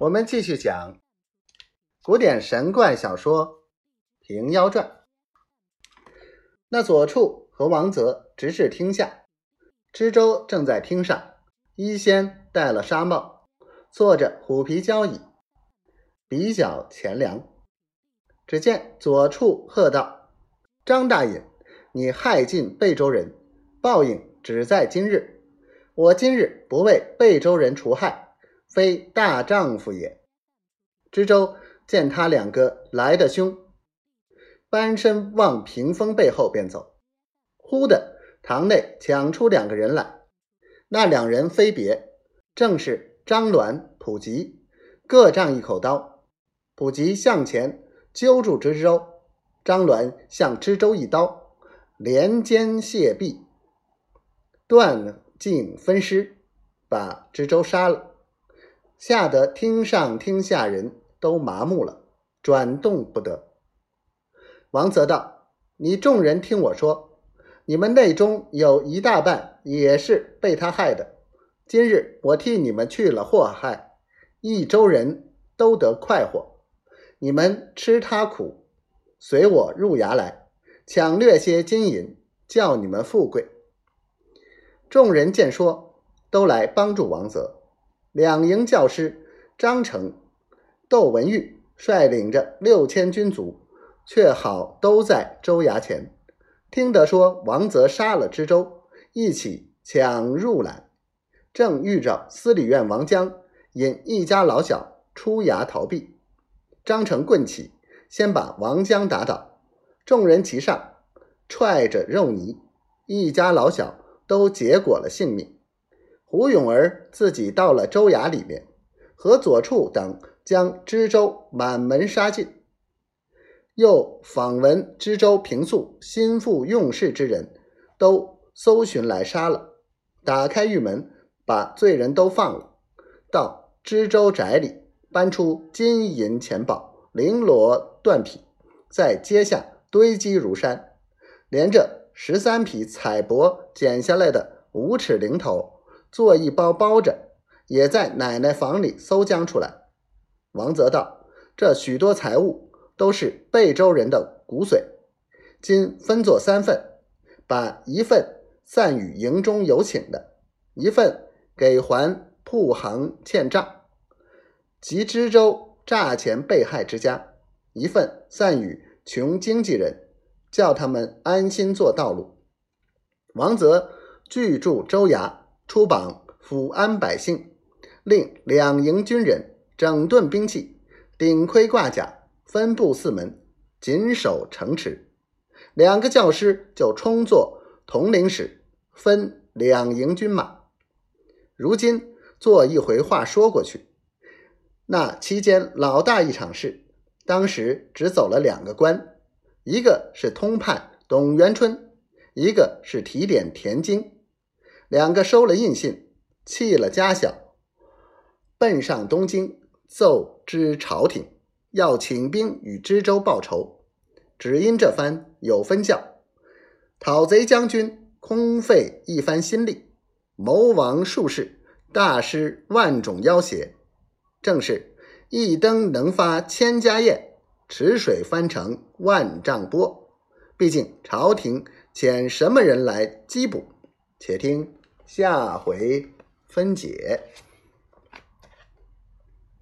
我们继续讲古典神怪小说《平妖传》。那左处和王泽直至厅下，知州正在厅上，一仙戴了纱帽，坐着虎皮交椅，比较钱粮。只见左处喝道：“张大隐，你害尽贝州人，报应只在今日。我今日不为贝州人除害。”非大丈夫也。知州见他两个来得凶，翻身往屏风背后便走。忽的，堂内抢出两个人来，那两人非别，正是张鸾、普吉，各仗一口刀。普吉向前揪住知州，张鸾向知州一刀，连肩卸臂，断颈分尸，把知州杀了。吓得厅上厅下人都麻木了，转动不得。王泽道：“你众人听我说，你们内中有一大半也是被他害的。今日我替你们去了祸害，益州人都得快活。你们吃他苦，随我入衙来，抢掠些金银，叫你们富贵。”众人见说，都来帮助王泽。两营教师张成、窦文玉率领着六千军卒，却好都在州衙前，听得说王泽杀了知州，一起抢入来，正遇着司礼院王江引一家老小出衙逃避。张成棍起，先把王江打倒，众人齐上，踹着肉泥，一家老小都结果了性命。胡永儿自己到了州衙里面，和左处等将知州满门杀尽，又访闻知州平素心腹用事之人，都搜寻来杀了。打开狱门，把罪人都放了。到知州宅里，搬出金银钱宝、绫罗缎匹，在阶下堆积如山，连着十三匹彩帛剪下来的五尺零头。做一包包着，也在奶奶房里搜将出来。王泽道：“这许多财物都是贝州人的骨髓，今分作三份，把一份散与营中有请的，一份给还铺行欠账及知州诈钱被害之家，一份散与穷经济人，叫他们安心做道路。”王泽拒住州衙。出榜抚安百姓，令两营军人整顿兵器，顶盔挂甲，分布四门，紧守城池。两个教师就充作统领使，分两营军马。如今做一回话说过去，那期间老大一场事，当时只走了两个官，一个是通判董元春，一个是提点田京。两个收了印信，弃了家小，奔上东京，奏知朝廷，要请兵与知州报仇。只因这番有分教，讨贼将军空费一番心力，谋王术士大施万种要挟，正是一灯能发千家宴，池水翻成万丈波。毕竟朝廷遣什么人来缉捕？且听。下回分解。